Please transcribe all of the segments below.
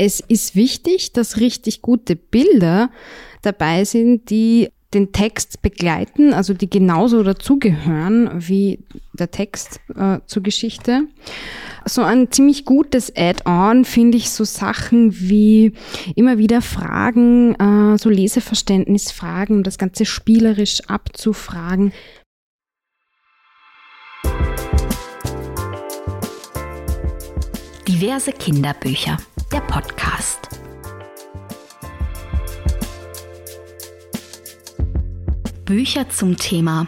Es ist wichtig, dass richtig gute Bilder dabei sind, die den Text begleiten, also die genauso dazugehören wie der Text äh, zur Geschichte. So ein ziemlich gutes Add-on finde ich so Sachen wie immer wieder Fragen, äh, so Leseverständnisfragen, um das Ganze spielerisch abzufragen. Diverse Kinderbücher, der Podcast. Bücher zum Thema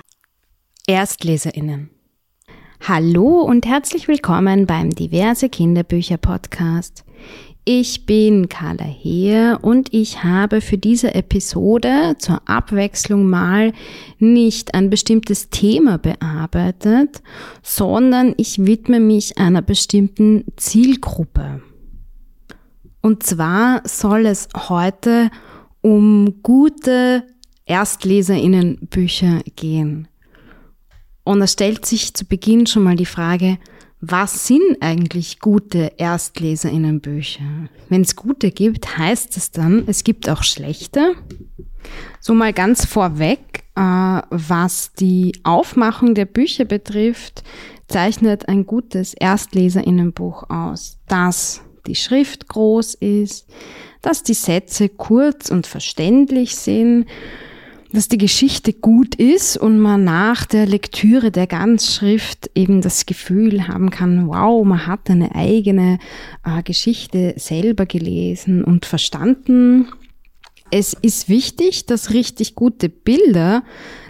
Erstleserinnen. Hallo und herzlich willkommen beim Diverse Kinderbücher Podcast. Ich bin Carla Heer und ich habe für diese Episode zur Abwechslung mal nicht ein bestimmtes Thema bearbeitet, sondern ich widme mich einer bestimmten Zielgruppe. Und zwar soll es heute um gute Erstleserinnenbücher gehen. Und da stellt sich zu Beginn schon mal die Frage, was sind eigentlich gute Erstleserinnenbücher? Wenn es gute gibt, heißt es dann, es gibt auch schlechte. So mal ganz vorweg, äh, was die Aufmachung der Bücher betrifft, zeichnet ein gutes Erstleserinnenbuch aus, dass die Schrift groß ist, dass die Sätze kurz und verständlich sind, dass die Geschichte gut ist und man nach der Lektüre der Ganzschrift eben das Gefühl haben kann, wow, man hat eine eigene äh, Geschichte selber gelesen und verstanden. Es ist wichtig, dass richtig gute Bilder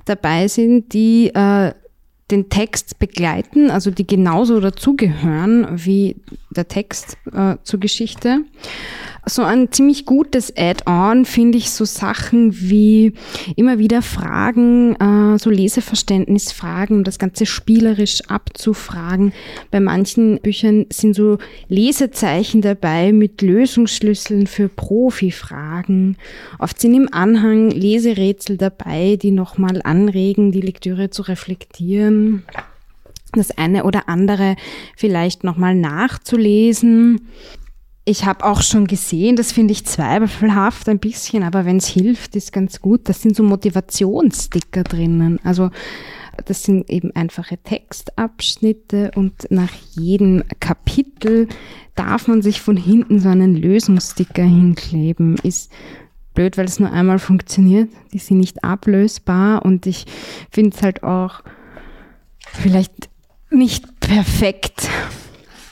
dabei sind, die äh, den Text begleiten, also die genauso dazugehören wie der Text äh, zur Geschichte so ein ziemlich gutes Add-on finde ich so Sachen wie immer wieder Fragen, äh, so Leseverständnisfragen, um das Ganze spielerisch abzufragen. Bei manchen Büchern sind so Lesezeichen dabei mit Lösungsschlüsseln für Profifragen. Oft sind im Anhang Leserätsel dabei, die nochmal anregen, die Lektüre zu reflektieren das eine oder andere vielleicht nochmal nachzulesen. Ich habe auch schon gesehen, das finde ich zweifelhaft ein bisschen, aber wenn es hilft, ist ganz gut. Das sind so Motivationssticker drinnen. Also das sind eben einfache Textabschnitte und nach jedem Kapitel darf man sich von hinten so einen Lösungssticker hinkleben. Ist blöd, weil es nur einmal funktioniert. Die sind nicht ablösbar und ich finde es halt auch vielleicht nicht perfekt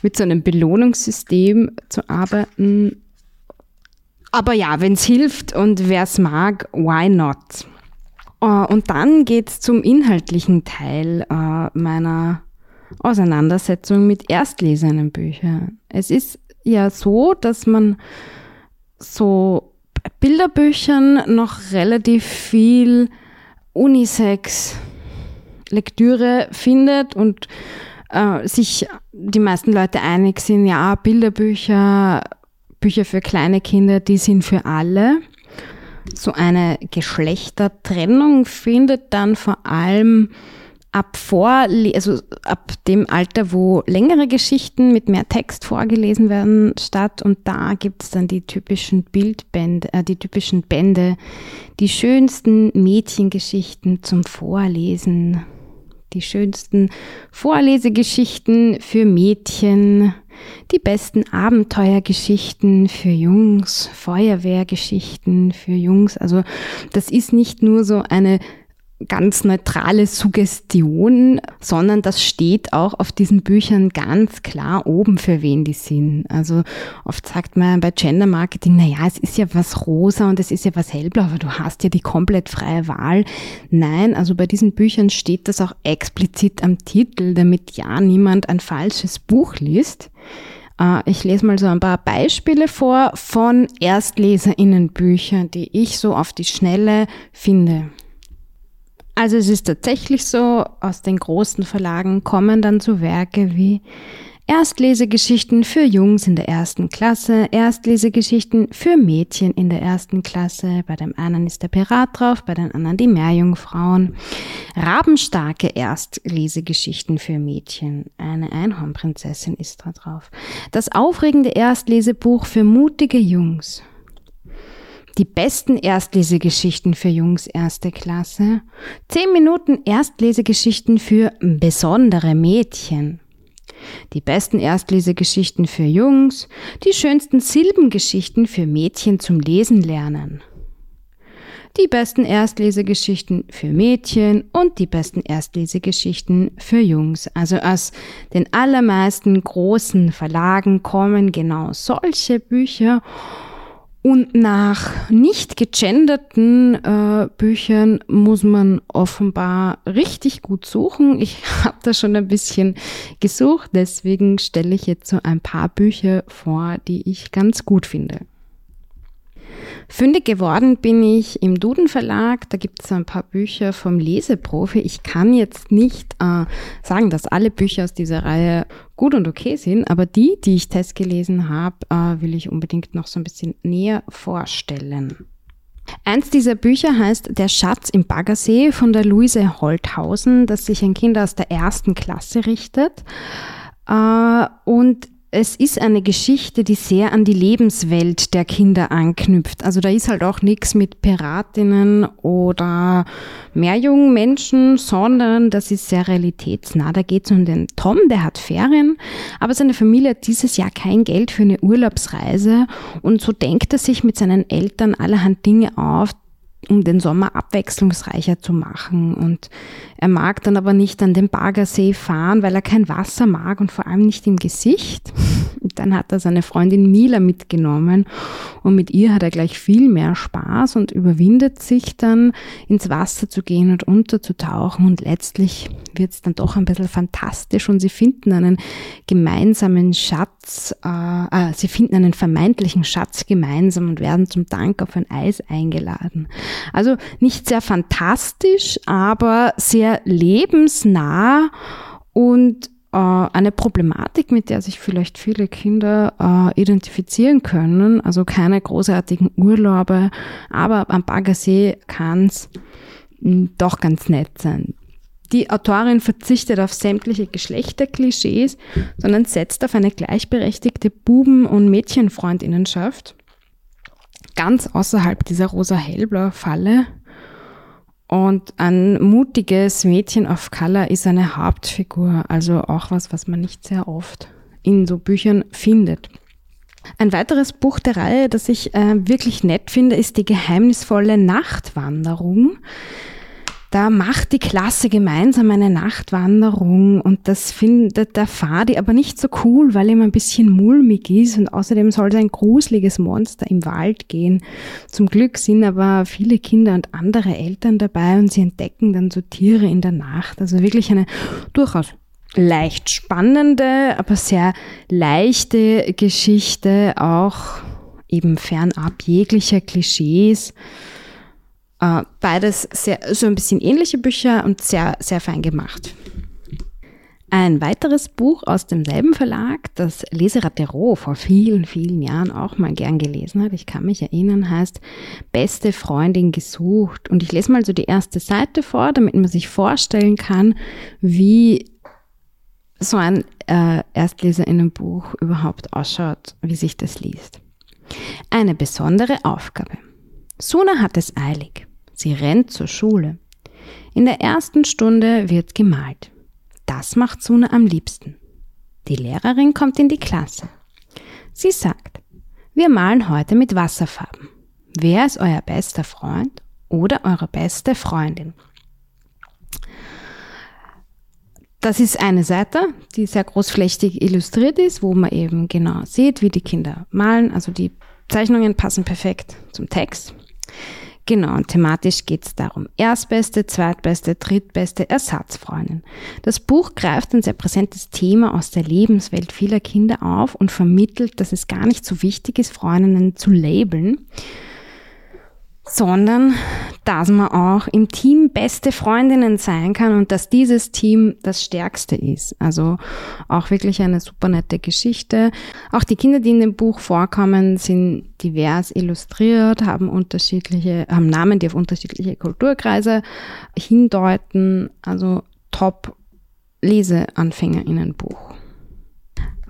mit so einem Belohnungssystem zu arbeiten. Aber ja, wenn es hilft und wer es mag, why not? Äh, und dann geht's zum inhaltlichen Teil äh, meiner Auseinandersetzung mit erstlesenden Büchern. Es ist ja so, dass man so Bilderbüchern noch relativ viel Unisex Lektüre findet und äh, sich die meisten Leute einig sind, ja, Bilderbücher, Bücher für kleine Kinder, die sind für alle. So eine Geschlechtertrennung findet dann vor allem ab vor, also ab dem Alter, wo längere Geschichten mit mehr Text vorgelesen werden, statt. Und da gibt es dann die typischen Bildbände, äh, die typischen Bände, die schönsten Mädchengeschichten zum Vorlesen die schönsten Vorlesegeschichten für Mädchen, die besten Abenteuergeschichten für Jungs, Feuerwehrgeschichten für Jungs. Also das ist nicht nur so eine ganz neutrale Suggestion, sondern das steht auch auf diesen Büchern ganz klar oben, für wen die sind. Also oft sagt man bei Gender Marketing, na ja, es ist ja was rosa und es ist ja was hellblau, aber du hast ja die komplett freie Wahl. Nein, also bei diesen Büchern steht das auch explizit am Titel, damit ja niemand ein falsches Buch liest. Äh, ich lese mal so ein paar Beispiele vor von Erstleserinnenbüchern, die ich so auf die Schnelle finde. Also es ist tatsächlich so, aus den großen Verlagen kommen dann so Werke wie Erstlesegeschichten für Jungs in der ersten Klasse, Erstlesegeschichten für Mädchen in der ersten Klasse. Bei dem einen ist der Pirat drauf, bei den anderen die Meerjungfrauen. Rabenstarke Erstlesegeschichten für Mädchen. Eine Einhornprinzessin ist da drauf. Das aufregende Erstlesebuch für mutige Jungs. Die besten Erstlesegeschichten für Jungs erste Klasse. Zehn Minuten Erstlesegeschichten für besondere Mädchen die besten Erstlesegeschichten für Jungs, die schönsten Silbengeschichten für Mädchen zum Lesen lernen. Die besten Erstlesegeschichten für Mädchen und die besten Erstlesegeschichten für Jungs. Also aus den allermeisten großen Verlagen kommen genau solche Bücher und nach nicht gegenderten äh, Büchern muss man offenbar richtig gut suchen. Ich habe da schon ein bisschen gesucht, deswegen stelle ich jetzt so ein paar Bücher vor, die ich ganz gut finde. Fündig geworden bin ich im Duden Verlag. Da gibt es ein paar Bücher vom Leseprofi. Ich kann jetzt nicht äh, sagen, dass alle Bücher aus dieser Reihe gut und okay sind, aber die, die ich testgelesen habe, äh, will ich unbedingt noch so ein bisschen näher vorstellen. Eins dieser Bücher heißt Der Schatz im Baggersee von der Luise Holthausen, das sich an Kinder aus der ersten Klasse richtet. Äh, und es ist eine Geschichte, die sehr an die Lebenswelt der Kinder anknüpft. Also da ist halt auch nichts mit Piratinnen oder Meerjungmenschen, sondern das ist sehr realitätsnah. Da geht es um den Tom, der hat Ferien, aber seine Familie hat dieses Jahr kein Geld für eine Urlaubsreise und so denkt er sich mit seinen Eltern allerhand Dinge auf, um den Sommer abwechslungsreicher zu machen. Und er mag dann aber nicht an den Baggersee fahren, weil er kein Wasser mag und vor allem nicht im Gesicht. Und dann hat er seine Freundin Mila mitgenommen und mit ihr hat er gleich viel mehr Spaß und überwindet sich dann ins Wasser zu gehen und unterzutauchen und letztlich wird es dann doch ein bisschen fantastisch und sie finden einen gemeinsamen Schatz, äh, äh, sie finden einen vermeintlichen Schatz gemeinsam und werden zum Dank auf ein Eis eingeladen. Also nicht sehr fantastisch, aber sehr lebensnah und äh, eine Problematik, mit der sich vielleicht viele Kinder äh, identifizieren können. Also keine großartigen Urlaube, aber am Baggersee kann es hm, doch ganz nett sein. Die Autorin verzichtet auf sämtliche Geschlechterklischees, sondern setzt auf eine gleichberechtigte Buben- und Mädchenfreundinnenschaft ganz außerhalb dieser rosa-hellblau-Falle. Und ein mutiges Mädchen auf Color ist eine Hauptfigur, also auch was, was man nicht sehr oft in so Büchern findet. Ein weiteres Buch der Reihe, das ich äh, wirklich nett finde, ist die geheimnisvolle Nachtwanderung. Da macht die Klasse gemeinsam eine Nachtwanderung und das findet der Fadi aber nicht so cool, weil ihm ein bisschen mulmig ist und außerdem soll es ein gruseliges Monster im Wald gehen. Zum Glück sind aber viele Kinder und andere Eltern dabei und sie entdecken dann so Tiere in der Nacht. Also wirklich eine durchaus leicht spannende, aber sehr leichte Geschichte, auch eben fernab jeglicher Klischees. Äh, beides sehr, so ein bisschen ähnliche Bücher und sehr, sehr fein gemacht. Ein weiteres Buch aus demselben Verlag, das Leseratero vor vielen, vielen Jahren auch mal gern gelesen hat, ich kann mich erinnern, heißt Beste Freundin gesucht. Und ich lese mal so die erste Seite vor, damit man sich vorstellen kann, wie so ein äh, Erstleserinnenbuch überhaupt ausschaut, wie sich das liest. Eine besondere Aufgabe. Suna hat es eilig. Sie rennt zur Schule. In der ersten Stunde wird gemalt. Das macht Suna am liebsten. Die Lehrerin kommt in die Klasse. Sie sagt, wir malen heute mit Wasserfarben. Wer ist euer bester Freund oder eure beste Freundin? Das ist eine Seite, die sehr großflächig illustriert ist, wo man eben genau sieht, wie die Kinder malen. Also die Zeichnungen passen perfekt zum Text. Genau, und thematisch geht es darum. Erstbeste, zweitbeste, drittbeste Ersatzfreundin. Das Buch greift ein sehr präsentes Thema aus der Lebenswelt vieler Kinder auf und vermittelt, dass es gar nicht so wichtig ist, Freundinnen zu labeln, sondern dass man auch im Team beste Freundinnen sein kann und dass dieses Team das stärkste ist. Also auch wirklich eine super nette Geschichte. Auch die Kinder, die in dem Buch vorkommen, sind divers illustriert, haben unterschiedliche, haben Namen, die auf unterschiedliche Kulturkreise hindeuten. Also top Leseanfängerinnenbuch.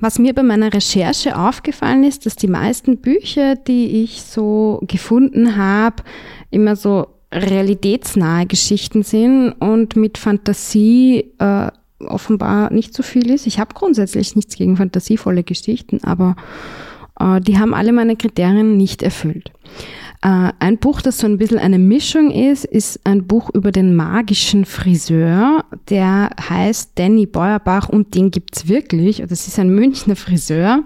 Was mir bei meiner Recherche aufgefallen ist, dass die meisten Bücher, die ich so gefunden habe, immer so realitätsnahe Geschichten sind und mit Fantasie äh, offenbar nicht so viel ist. Ich habe grundsätzlich nichts gegen fantasievolle Geschichten, aber äh, die haben alle meine Kriterien nicht erfüllt. Äh, ein Buch, das so ein bisschen eine Mischung ist, ist ein Buch über den magischen Friseur, der heißt Danny Beuerbach und den gibt's wirklich. Das ist ein Münchner Friseur,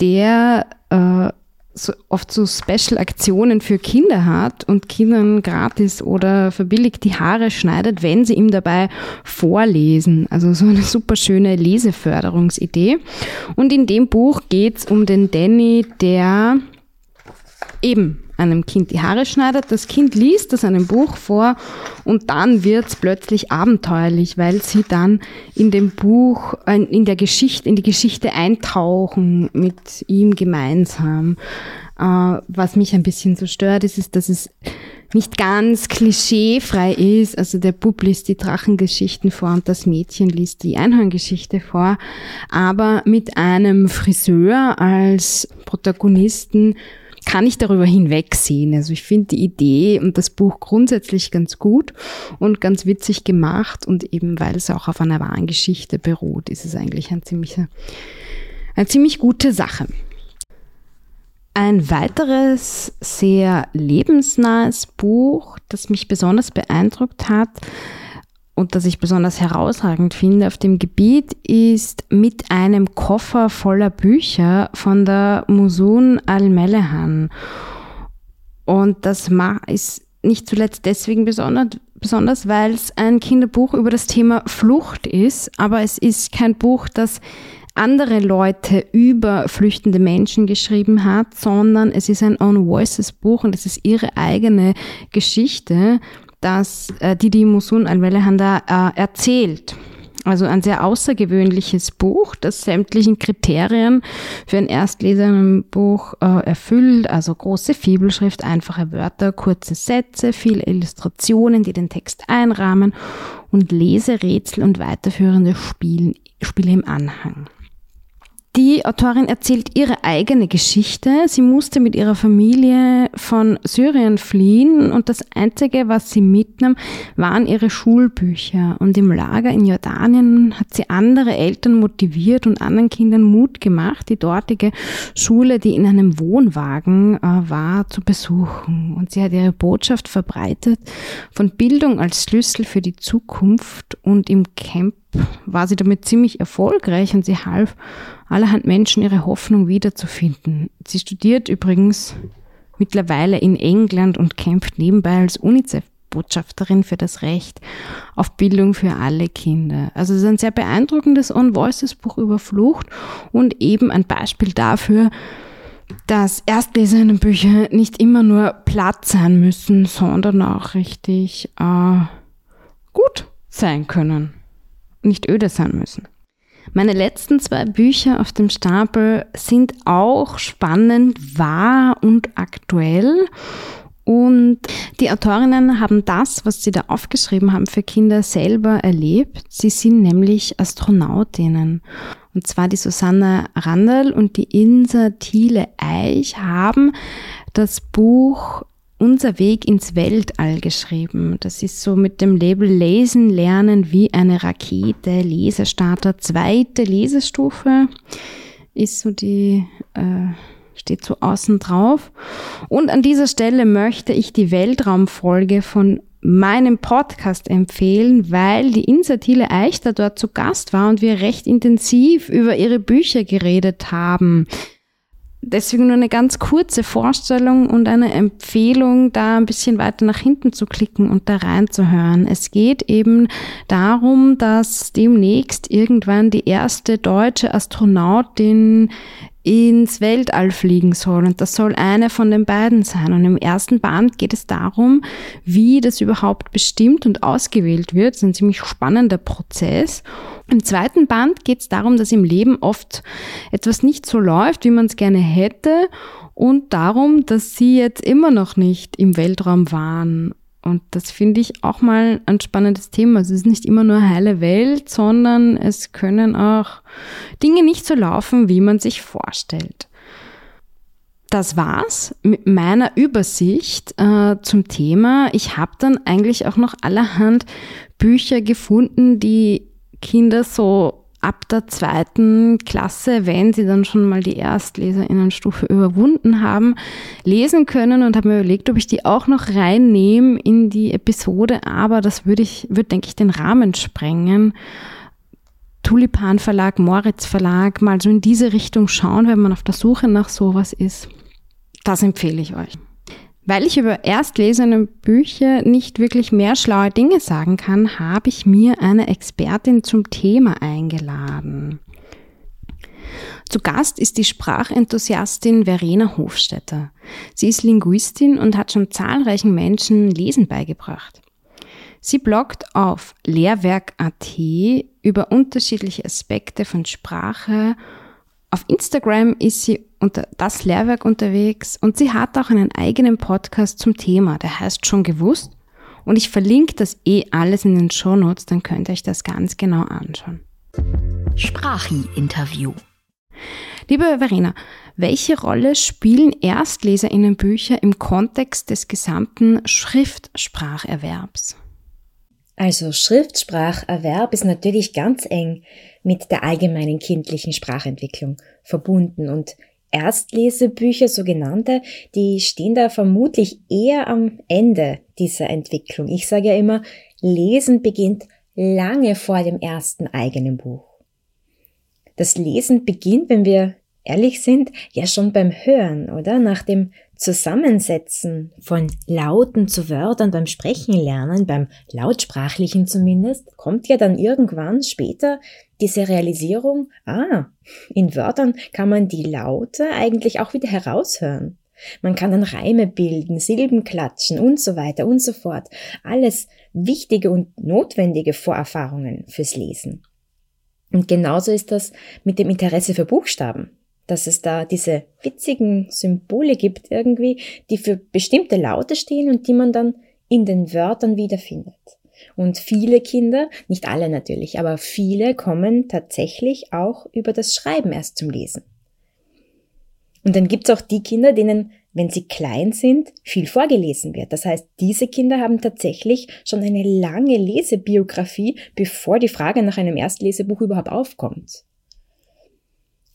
der äh, so oft so Special-Aktionen für Kinder hat und Kindern gratis oder verbilligt die Haare schneidet, wenn sie ihm dabei vorlesen. Also so eine super schöne Leseförderungsidee. Und in dem Buch geht's um den Danny, der eben einem Kind die Haare schneidet. Das Kind liest das einem Buch vor und dann wird's plötzlich abenteuerlich, weil sie dann in dem Buch, äh, in der Geschichte, in die Geschichte eintauchen mit ihm gemeinsam. Äh, was mich ein bisschen so stört, ist, ist, dass es nicht ganz klischeefrei ist. Also der Bub liest die Drachengeschichten vor und das Mädchen liest die Einhorngeschichte vor. Aber mit einem Friseur als Protagonisten kann ich darüber hinwegsehen. Also ich finde die Idee und das Buch grundsätzlich ganz gut und ganz witzig gemacht und eben weil es auch auf einer wahren Geschichte beruht, ist es eigentlich ein ziemlicher, eine ziemlich gute Sache. Ein weiteres sehr lebensnahes Buch, das mich besonders beeindruckt hat, und das ich besonders herausragend finde auf dem Gebiet, ist mit einem Koffer voller Bücher von der Musun al-Melehan. Und das ist nicht zuletzt deswegen besonders, weil es ein Kinderbuch über das Thema Flucht ist, aber es ist kein Buch, das andere Leute über flüchtende Menschen geschrieben hat, sondern es ist ein On Voices Buch und es ist ihre eigene Geschichte das äh, Didi Musun al-Welehanda äh, erzählt. Also ein sehr außergewöhnliches Buch, das sämtlichen Kriterien für ein Erstleser in einem Buch äh, erfüllt. Also große Fibelschrift, einfache Wörter, kurze Sätze, viele Illustrationen, die den Text einrahmen und Leserätsel und weiterführende Spiele, Spiele im Anhang. Die Autorin erzählt ihre eigene Geschichte. Sie musste mit ihrer Familie von Syrien fliehen und das Einzige, was sie mitnahm, waren ihre Schulbücher. Und im Lager in Jordanien hat sie andere Eltern motiviert und anderen Kindern Mut gemacht, die dortige Schule, die in einem Wohnwagen äh, war, zu besuchen. Und sie hat ihre Botschaft verbreitet von Bildung als Schlüssel für die Zukunft und im Camp war sie damit ziemlich erfolgreich und sie half allerhand Menschen ihre Hoffnung wiederzufinden. Sie studiert übrigens mittlerweile in England und kämpft nebenbei als UNICEF-Botschafterin für das Recht auf Bildung für alle Kinder. Also es ist ein sehr beeindruckendes On-Voices-Buch über Flucht und eben ein Beispiel dafür, dass Erstleser in Bücher nicht immer nur platt sein müssen, sondern auch richtig äh, gut sein können, nicht öde sein müssen. Meine letzten zwei Bücher auf dem Stapel sind auch spannend, wahr und aktuell. Und die Autorinnen haben das, was sie da aufgeschrieben haben, für Kinder selber erlebt. Sie sind nämlich Astronautinnen. Und zwar die Susanne Randall und die Insa Thiele Eich haben das Buch unser Weg ins Weltall geschrieben. Das ist so mit dem Label Lesen lernen wie eine Rakete, Lesestarter, zweite Lesestufe ist so die, äh, steht so außen drauf. Und an dieser Stelle möchte ich die Weltraumfolge von meinem Podcast empfehlen, weil die Insatile Eichter dort zu Gast war und wir recht intensiv über ihre Bücher geredet haben. Deswegen nur eine ganz kurze Vorstellung und eine Empfehlung, da ein bisschen weiter nach hinten zu klicken und da reinzuhören. Es geht eben darum, dass demnächst irgendwann die erste deutsche Astronautin ins Weltall fliegen soll und das soll eine von den beiden sein. Und im ersten Band geht es darum, wie das überhaupt bestimmt und ausgewählt wird. Das ist ein ziemlich spannender Prozess. Im zweiten Band geht es darum, dass im Leben oft etwas nicht so läuft, wie man es gerne hätte und darum, dass sie jetzt immer noch nicht im Weltraum waren und das finde ich auch mal ein spannendes Thema. Es ist nicht immer nur heile Welt, sondern es können auch Dinge nicht so laufen, wie man sich vorstellt. Das war's mit meiner Übersicht äh, zum Thema. Ich habe dann eigentlich auch noch allerhand Bücher gefunden, die Kinder so ab der zweiten Klasse, wenn sie dann schon mal die Erstleserinnenstufe überwunden haben, lesen können und habe mir überlegt, ob ich die auch noch reinnehme in die Episode, aber das würde ich, würde, denke ich, den Rahmen sprengen. Tulipan Verlag, Moritz Verlag, mal so in diese Richtung schauen, wenn man auf der Suche nach sowas ist. Das empfehle ich euch. Weil ich über erstlesene Bücher nicht wirklich mehr schlaue Dinge sagen kann, habe ich mir eine Expertin zum Thema eingeladen. Zu Gast ist die Sprachenthusiastin Verena Hofstetter. Sie ist Linguistin und hat schon zahlreichen Menschen Lesen beigebracht. Sie bloggt auf lehrwerk.at über unterschiedliche Aspekte von Sprache auf Instagram ist sie unter das Lehrwerk unterwegs und sie hat auch einen eigenen Podcast zum Thema, der heißt schon gewusst. Und ich verlinke das eh alles in den Shownotes, dann könnt ihr euch das ganz genau anschauen. Sprachi-Interview. Liebe Verena, welche Rolle spielen ErstleserInnenbücher im Kontext des gesamten Schriftspracherwerbs? Also Schriftspracherwerb ist natürlich ganz eng mit der allgemeinen kindlichen Sprachentwicklung verbunden und Erstlesebücher, sogenannte, die stehen da vermutlich eher am Ende dieser Entwicklung. Ich sage ja immer, Lesen beginnt lange vor dem ersten eigenen Buch. Das Lesen beginnt, wenn wir ehrlich sind, ja schon beim Hören, oder? Nach dem Zusammensetzen von Lauten zu Wörtern beim Sprechen lernen, beim Lautsprachlichen zumindest, kommt ja dann irgendwann später diese Realisierung, ah, in Wörtern kann man die Laute eigentlich auch wieder heraushören. Man kann dann Reime bilden, Silben klatschen und so weiter und so fort. Alles wichtige und notwendige Vorerfahrungen fürs Lesen. Und genauso ist das mit dem Interesse für Buchstaben dass es da diese witzigen Symbole gibt irgendwie, die für bestimmte Laute stehen und die man dann in den Wörtern wiederfindet. Und viele Kinder, nicht alle natürlich, aber viele kommen tatsächlich auch über das Schreiben erst zum Lesen. Und dann gibt's auch die Kinder, denen, wenn sie klein sind, viel vorgelesen wird. Das heißt, diese Kinder haben tatsächlich schon eine lange Lesebiografie, bevor die Frage nach einem Erstlesebuch überhaupt aufkommt.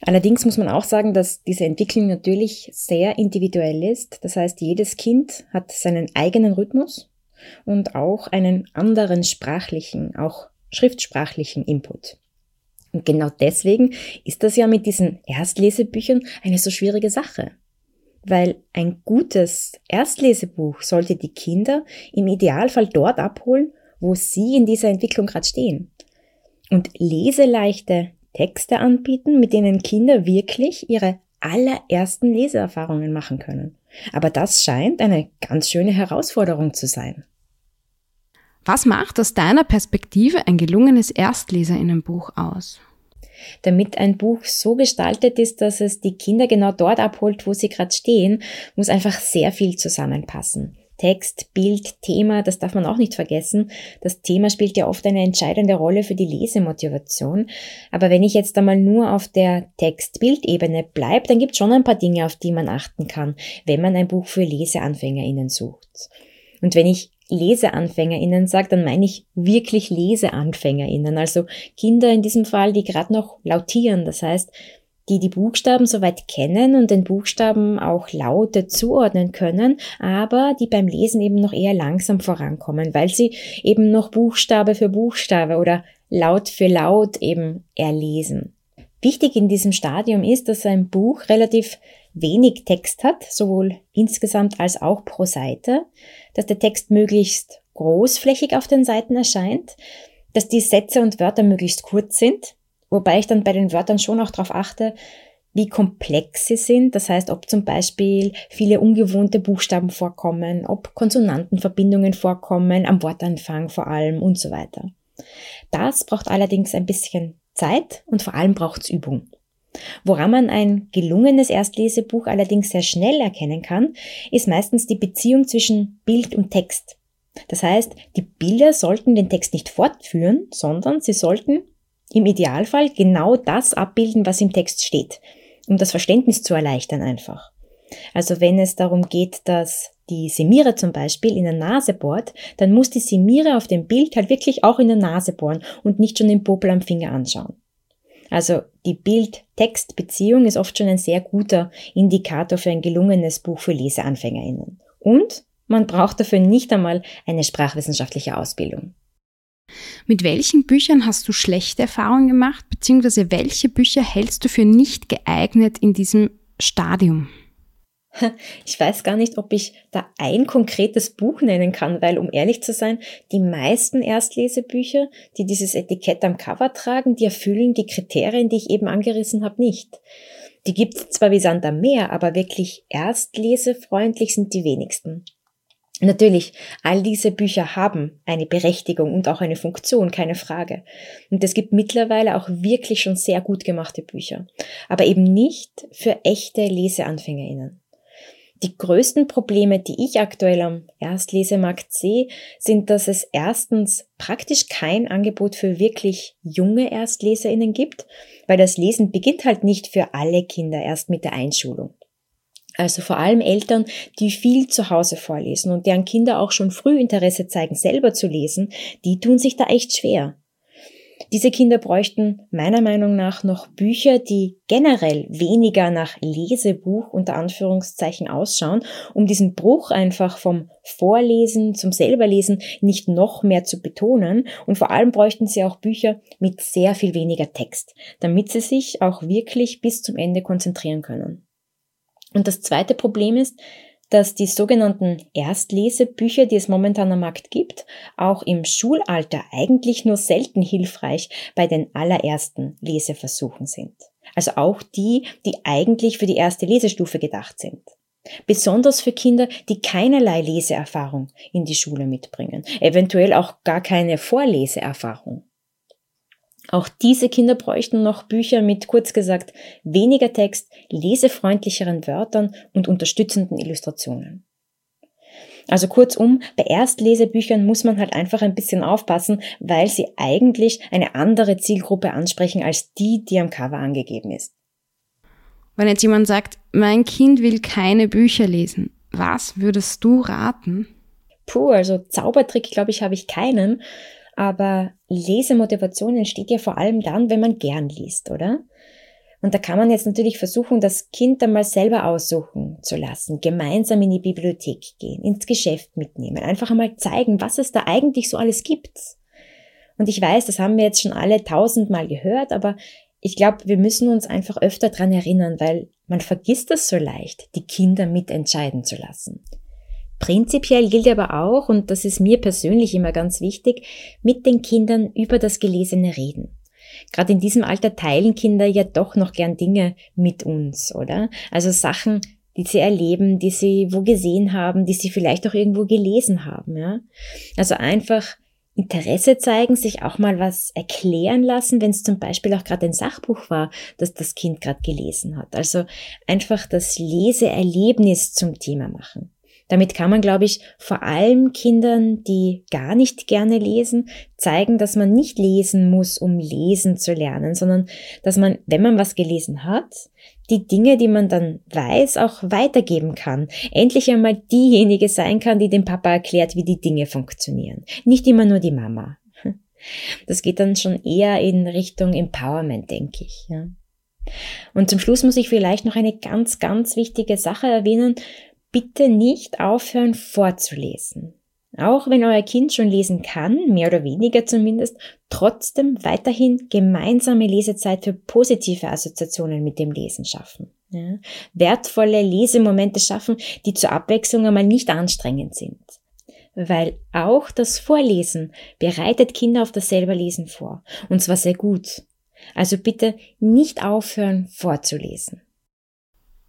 Allerdings muss man auch sagen, dass diese Entwicklung natürlich sehr individuell ist. Das heißt, jedes Kind hat seinen eigenen Rhythmus und auch einen anderen sprachlichen, auch schriftsprachlichen Input. Und genau deswegen ist das ja mit diesen Erstlesebüchern eine so schwierige Sache. Weil ein gutes Erstlesebuch sollte die Kinder im Idealfall dort abholen, wo sie in dieser Entwicklung gerade stehen. Und leseleichte Texte anbieten, mit denen Kinder wirklich ihre allerersten Leseerfahrungen machen können. Aber das scheint eine ganz schöne Herausforderung zu sein. Was macht aus deiner Perspektive ein gelungenes Erstleserinnenbuch aus? Damit ein Buch so gestaltet ist, dass es die Kinder genau dort abholt, wo sie gerade stehen, muss einfach sehr viel zusammenpassen. Text, Bild, Thema, das darf man auch nicht vergessen. Das Thema spielt ja oft eine entscheidende Rolle für die Lesemotivation. Aber wenn ich jetzt einmal nur auf der Text-Bild-Ebene bleibe, dann gibt es schon ein paar Dinge, auf die man achten kann, wenn man ein Buch für LeseanfängerInnen sucht. Und wenn ich LeseanfängerInnen sage, dann meine ich wirklich LeseanfängerInnen, also Kinder in diesem Fall, die gerade noch lautieren, das heißt, die die Buchstaben soweit kennen und den Buchstaben auch Laute zuordnen können, aber die beim Lesen eben noch eher langsam vorankommen, weil sie eben noch Buchstabe für Buchstabe oder Laut für Laut eben erlesen. Wichtig in diesem Stadium ist, dass ein Buch relativ wenig Text hat, sowohl insgesamt als auch pro Seite, dass der Text möglichst großflächig auf den Seiten erscheint, dass die Sätze und Wörter möglichst kurz sind, Wobei ich dann bei den Wörtern schon auch darauf achte, wie komplex sie sind, das heißt, ob zum Beispiel viele ungewohnte Buchstaben vorkommen, ob Konsonantenverbindungen vorkommen, am Wortanfang vor allem und so weiter. Das braucht allerdings ein bisschen Zeit und vor allem braucht es Übung. Woran man ein gelungenes Erstlesebuch allerdings sehr schnell erkennen kann, ist meistens die Beziehung zwischen Bild und Text. Das heißt, die Bilder sollten den Text nicht fortführen, sondern sie sollten im Idealfall genau das abbilden, was im Text steht, um das Verständnis zu erleichtern einfach. Also wenn es darum geht, dass die Semire zum Beispiel in der Nase bohrt, dann muss die Semire auf dem Bild halt wirklich auch in der Nase bohren und nicht schon den Popel am Finger anschauen. Also die Bild-Text-Beziehung ist oft schon ein sehr guter Indikator für ein gelungenes Buch für LeseanfängerInnen. Und man braucht dafür nicht einmal eine sprachwissenschaftliche Ausbildung. Mit welchen Büchern hast du schlechte Erfahrungen gemacht, beziehungsweise welche Bücher hältst du für nicht geeignet in diesem Stadium? Ich weiß gar nicht, ob ich da ein konkretes Buch nennen kann, weil um ehrlich zu sein, die meisten Erstlesebücher, die dieses Etikett am Cover tragen, die erfüllen die Kriterien, die ich eben angerissen habe, nicht. Die gibt es zwar wie Sand am Meer, aber wirklich erstlesefreundlich sind die wenigsten. Natürlich, all diese Bücher haben eine Berechtigung und auch eine Funktion, keine Frage. Und es gibt mittlerweile auch wirklich schon sehr gut gemachte Bücher, aber eben nicht für echte Leseanfängerinnen. Die größten Probleme, die ich aktuell am Erstlesemarkt sehe, sind, dass es erstens praktisch kein Angebot für wirklich junge Erstleserinnen gibt, weil das Lesen beginnt halt nicht für alle Kinder erst mit der Einschulung. Also vor allem Eltern, die viel zu Hause vorlesen und deren Kinder auch schon früh Interesse zeigen, selber zu lesen, die tun sich da echt schwer. Diese Kinder bräuchten meiner Meinung nach noch Bücher, die generell weniger nach Lesebuch unter Anführungszeichen ausschauen, um diesen Bruch einfach vom Vorlesen zum Selberlesen nicht noch mehr zu betonen. Und vor allem bräuchten sie auch Bücher mit sehr viel weniger Text, damit sie sich auch wirklich bis zum Ende konzentrieren können. Und das zweite Problem ist, dass die sogenannten Erstlesebücher, die es momentan am Markt gibt, auch im Schulalter eigentlich nur selten hilfreich bei den allerersten Leseversuchen sind. Also auch die, die eigentlich für die erste Lesestufe gedacht sind. Besonders für Kinder, die keinerlei Leseerfahrung in die Schule mitbringen, eventuell auch gar keine Vorleseerfahrung. Auch diese Kinder bräuchten noch Bücher mit, kurz gesagt, weniger Text, lesefreundlicheren Wörtern und unterstützenden Illustrationen. Also kurzum, bei Erstlesebüchern muss man halt einfach ein bisschen aufpassen, weil sie eigentlich eine andere Zielgruppe ansprechen als die, die am Cover angegeben ist. Wenn jetzt jemand sagt, mein Kind will keine Bücher lesen, was würdest du raten? Puh, also Zaubertrick, glaube ich, habe ich keinen. Aber Lesemotivation entsteht ja vor allem dann, wenn man gern liest, oder? Und da kann man jetzt natürlich versuchen, das Kind dann mal selber aussuchen zu lassen, gemeinsam in die Bibliothek gehen, ins Geschäft mitnehmen, einfach einmal zeigen, was es da eigentlich so alles gibt. Und ich weiß, das haben wir jetzt schon alle tausendmal gehört, aber ich glaube, wir müssen uns einfach öfter dran erinnern, weil man vergisst es so leicht, die Kinder mitentscheiden zu lassen. Prinzipiell gilt aber auch, und das ist mir persönlich immer ganz wichtig, mit den Kindern über das Gelesene reden. Gerade in diesem Alter teilen Kinder ja doch noch gern Dinge mit uns, oder? Also Sachen, die sie erleben, die sie wo gesehen haben, die sie vielleicht auch irgendwo gelesen haben, ja? Also einfach Interesse zeigen, sich auch mal was erklären lassen, wenn es zum Beispiel auch gerade ein Sachbuch war, das das Kind gerade gelesen hat. Also einfach das Leseerlebnis zum Thema machen. Damit kann man, glaube ich, vor allem Kindern, die gar nicht gerne lesen, zeigen, dass man nicht lesen muss, um lesen zu lernen, sondern dass man, wenn man was gelesen hat, die Dinge, die man dann weiß, auch weitergeben kann. Endlich einmal diejenige sein kann, die dem Papa erklärt, wie die Dinge funktionieren. Nicht immer nur die Mama. Das geht dann schon eher in Richtung Empowerment, denke ich. Und zum Schluss muss ich vielleicht noch eine ganz, ganz wichtige Sache erwähnen bitte nicht aufhören vorzulesen. Auch wenn euer Kind schon lesen kann, mehr oder weniger zumindest, trotzdem weiterhin gemeinsame Lesezeit für positive Assoziationen mit dem Lesen schaffen. Ja? Wertvolle Lesemomente schaffen, die zur Abwechslung einmal nicht anstrengend sind. Weil auch das Vorlesen bereitet Kinder auf das Selberlesen vor. Und zwar sehr gut. Also bitte nicht aufhören vorzulesen.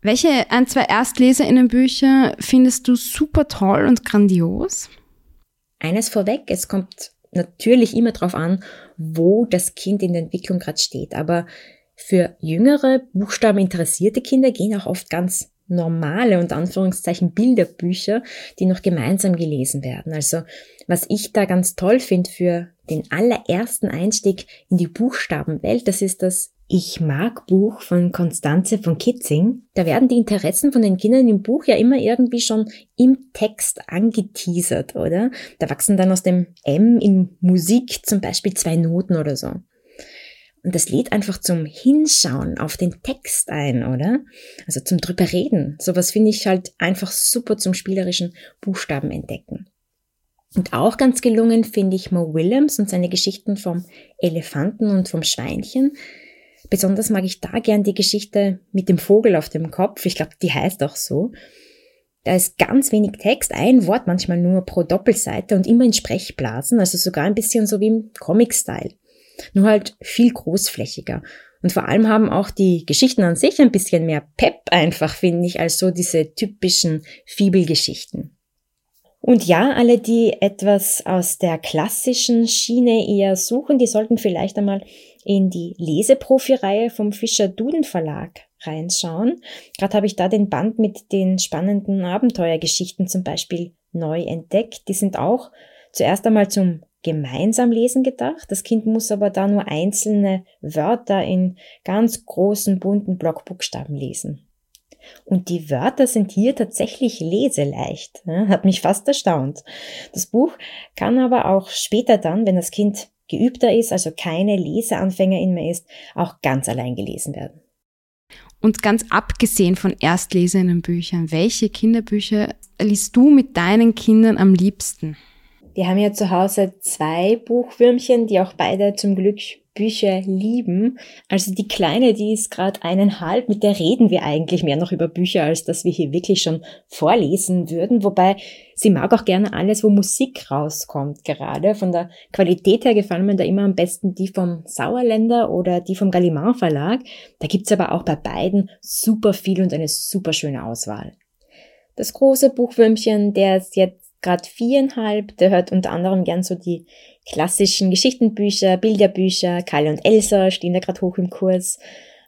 Welche ein, zwei ErstleserInnenbücher findest du super toll und grandios? Eines vorweg, es kommt natürlich immer darauf an, wo das Kind in der Entwicklung gerade steht. Aber für jüngere, buchstabeninteressierte Kinder gehen auch oft ganz normale und Anführungszeichen Bilderbücher, die noch gemeinsam gelesen werden. Also was ich da ganz toll finde für den allerersten Einstieg in die Buchstabenwelt, das ist das Ich mag Buch von Konstanze von Kitzing. Da werden die Interessen von den Kindern im Buch ja immer irgendwie schon im Text angeteasert, oder? Da wachsen dann aus dem M in Musik zum Beispiel zwei Noten oder so. Und das lädt einfach zum Hinschauen auf den Text ein, oder? Also zum drüber reden. Sowas finde ich halt einfach super zum spielerischen Buchstaben entdecken. Und auch ganz gelungen finde ich Mo Willems und seine Geschichten vom Elefanten und vom Schweinchen. Besonders mag ich da gern die Geschichte mit dem Vogel auf dem Kopf. Ich glaube, die heißt auch so. Da ist ganz wenig Text, ein Wort manchmal nur pro Doppelseite und immer in Sprechblasen, also sogar ein bisschen so wie im Comic-Style. Nur halt viel großflächiger. Und vor allem haben auch die Geschichten an sich ein bisschen mehr Pep einfach, finde ich, als so diese typischen Fibelgeschichten. Und ja, alle, die etwas aus der klassischen Schiene eher suchen, die sollten vielleicht einmal in die Leseprofi-Reihe vom Fischer Duden Verlag reinschauen. Gerade habe ich da den Band mit den spannenden Abenteuergeschichten zum Beispiel neu entdeckt. Die sind auch zuerst einmal zum gemeinsam lesen gedacht. Das Kind muss aber da nur einzelne Wörter in ganz großen bunten Blockbuchstaben lesen. Und die Wörter sind hier tatsächlich leseleicht. Hat mich fast erstaunt. Das Buch kann aber auch später dann, wenn das Kind geübter ist, also keine Leseanfängerin mehr ist, auch ganz allein gelesen werden. Und ganz abgesehen von erstlesenden Büchern, welche Kinderbücher liest du mit deinen Kindern am liebsten? Wir haben ja zu Hause zwei Buchwürmchen, die auch beide zum Glück Bücher lieben. Also die Kleine, die ist gerade eineinhalb, mit der reden wir eigentlich mehr noch über Bücher, als dass wir hier wirklich schon vorlesen würden. Wobei sie mag auch gerne alles, wo Musik rauskommt gerade. Von der Qualität her gefallen mir da immer am besten die vom Sauerländer oder die vom Gallimard Verlag. Da gibt's aber auch bei beiden super viel und eine super schöne Auswahl. Das große Buchwürmchen, der ist jetzt gerade viereinhalb, der hört unter anderem gern so die klassischen Geschichtenbücher, Bilderbücher, Kalle und Elsa stehen da gerade hoch im Kurs.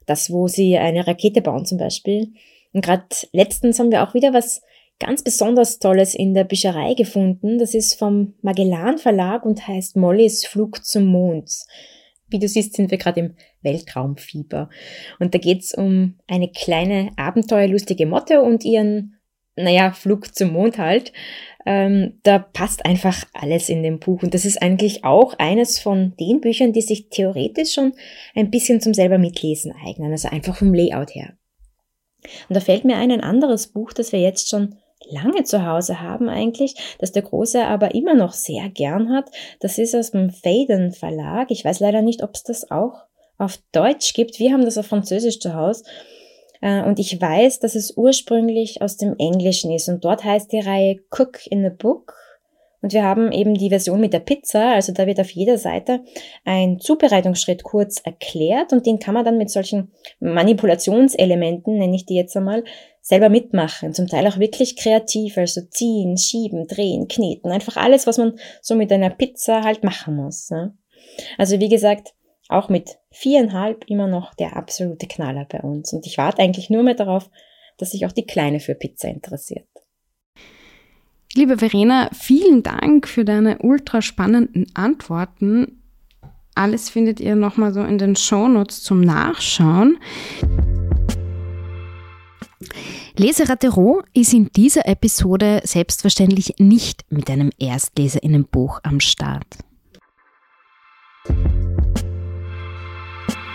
Das, wo sie eine Rakete bauen zum Beispiel. Und gerade letztens haben wir auch wieder was ganz besonders Tolles in der Bücherei gefunden. Das ist vom Magellan Verlag und heißt Mollys Flug zum Mond. Wie du siehst, sind wir gerade im Weltraumfieber. Und da geht's um eine kleine abenteuerlustige Motte und ihren, naja, Flug zum Mond halt ähm, da passt einfach alles in dem Buch. Und das ist eigentlich auch eines von den Büchern, die sich theoretisch schon ein bisschen zum selber mitlesen eignen, also einfach vom Layout her. Und da fällt mir ein, ein anderes Buch, das wir jetzt schon lange zu Hause haben eigentlich, das der Große aber immer noch sehr gern hat. Das ist aus dem Faden Verlag. Ich weiß leider nicht, ob es das auch auf Deutsch gibt. Wir haben das auf Französisch zu Hause. Äh, und ich weiß, dass es ursprünglich aus dem Englischen ist. Und dort heißt die Reihe Cook in a Book. Und wir haben eben die Version mit der Pizza, also da wird auf jeder Seite ein Zubereitungsschritt kurz erklärt und den kann man dann mit solchen Manipulationselementen, nenne ich die jetzt einmal, selber mitmachen. Zum Teil auch wirklich kreativ, also ziehen, schieben, drehen, kneten, einfach alles, was man so mit einer Pizza halt machen muss. Also wie gesagt, auch mit viereinhalb immer noch der absolute Knaller bei uns. Und ich warte eigentlich nur mehr darauf, dass sich auch die Kleine für Pizza interessiert. Liebe Verena, vielen Dank für deine ultra spannenden Antworten. Alles findet ihr nochmal so in den Shownotes zum Nachschauen. Leseratte Roh ist in dieser Episode selbstverständlich nicht mit einem Erstleserinnenbuch am Start.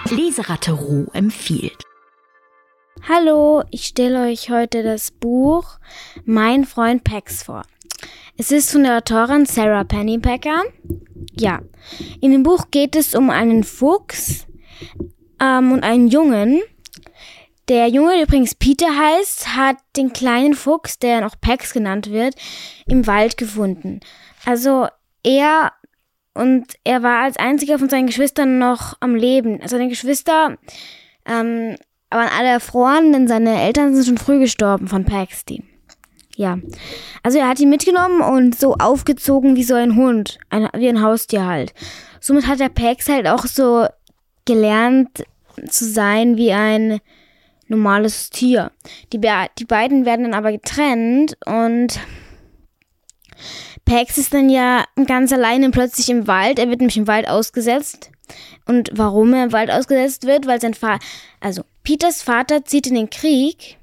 Leseratte Ruh empfiehlt. Hallo, ich stelle euch heute das Buch Mein Freund Pax vor. Es ist von der Autorin Sarah Pennypacker. Ja, in dem Buch geht es um einen Fuchs ähm, und einen Jungen. Der Junge, der übrigens Peter heißt, hat den kleinen Fuchs, der noch Pax genannt wird, im Wald gefunden. Also er und er war als einziger von seinen Geschwistern noch am Leben. Seine Geschwister ähm, waren alle erfroren, denn seine Eltern sind schon früh gestorben von Paxty. Ja. Also er hat ihn mitgenommen und so aufgezogen wie so ein Hund, ein, wie ein Haustier halt. Somit hat der Pax halt auch so gelernt zu sein wie ein normales Tier. Die, Be die beiden werden dann aber getrennt und Pax ist dann ja ganz alleine plötzlich im Wald. Er wird nämlich im Wald ausgesetzt. Und warum er im Wald ausgesetzt wird? Weil sein Vater, also Peters Vater zieht in den Krieg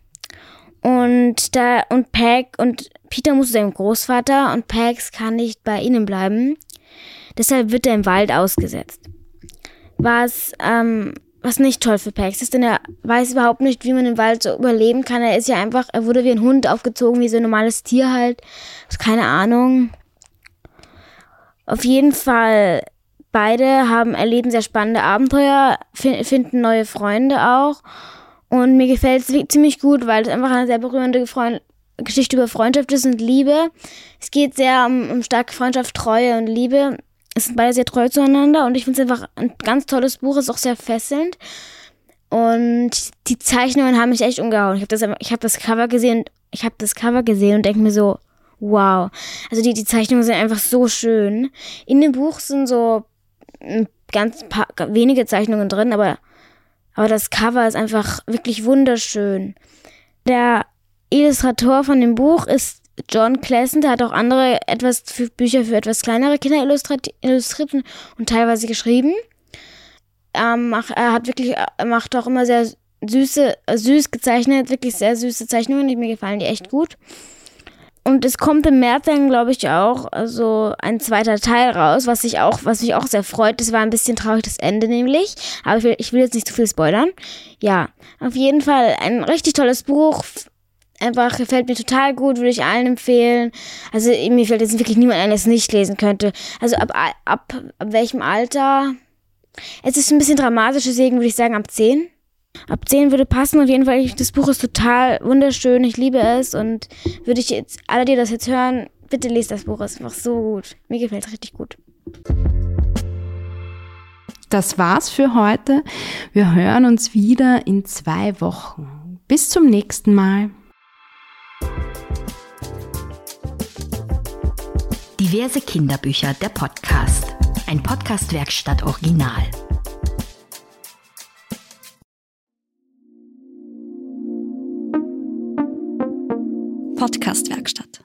und da und Pax und Peter muss zu seinem Großvater und Pax kann nicht bei ihnen bleiben. Deshalb wird er im Wald ausgesetzt. Was ähm, was nicht toll für Pax ist, denn er weiß überhaupt nicht, wie man im Wald so überleben kann. Er ist ja einfach, er wurde wie ein Hund aufgezogen, wie so ein normales Tier halt. Keine Ahnung. Auf jeden Fall, beide haben, erleben sehr spannende Abenteuer, finden neue Freunde auch. Und mir gefällt es ziemlich gut, weil es einfach eine sehr berührende Freund Geschichte über Freundschaft ist und Liebe. Es geht sehr um, um starke Freundschaft, Treue und Liebe es sind beide sehr treu zueinander und ich finde es einfach ein ganz tolles Buch, ist auch sehr fesselnd. Und die Zeichnungen haben mich echt umgehauen. Ich habe das, hab das Cover gesehen, ich habe das Cover gesehen und denke mir so, wow. Also die, die Zeichnungen sind einfach so schön. In dem Buch sind so ganz paar, wenige Zeichnungen drin, aber, aber das Cover ist einfach wirklich wunderschön. Der Illustrator von dem Buch ist John der hat auch andere etwas für Bücher für etwas kleinere Kinder illustriert, und teilweise geschrieben. Ähm, er hat wirklich, er macht auch immer sehr süße, süß gezeichnet, wirklich sehr süße Zeichnungen. Mir gefallen die echt gut. Und es kommt im März dann, glaube ich, auch also ein zweiter Teil raus, was ich auch, was mich auch sehr freut. Das war ein bisschen traurig, das Ende nämlich. Aber ich will, ich will jetzt nicht zu viel spoilern. Ja, auf jeden Fall ein richtig tolles Buch einfach gefällt mir total gut, würde ich allen empfehlen. Also mir fällt jetzt wirklich niemand ein, der es nicht lesen könnte. Also ab, ab, ab welchem Alter? Es ist ein bisschen dramatisch, deswegen würde ich sagen ab 10. Ab 10 würde passen. Auf jeden Fall, das Buch ist total wunderschön. Ich liebe es und würde ich jetzt, alle, die das jetzt hören, bitte lest das Buch. Es ist einfach so gut. Mir gefällt es richtig gut. Das war's für heute. Wir hören uns wieder in zwei Wochen. Bis zum nächsten Mal. Diverse Kinderbücher, der Podcast. Ein Podcast-Werkstatt Original. Podcast-Werkstatt.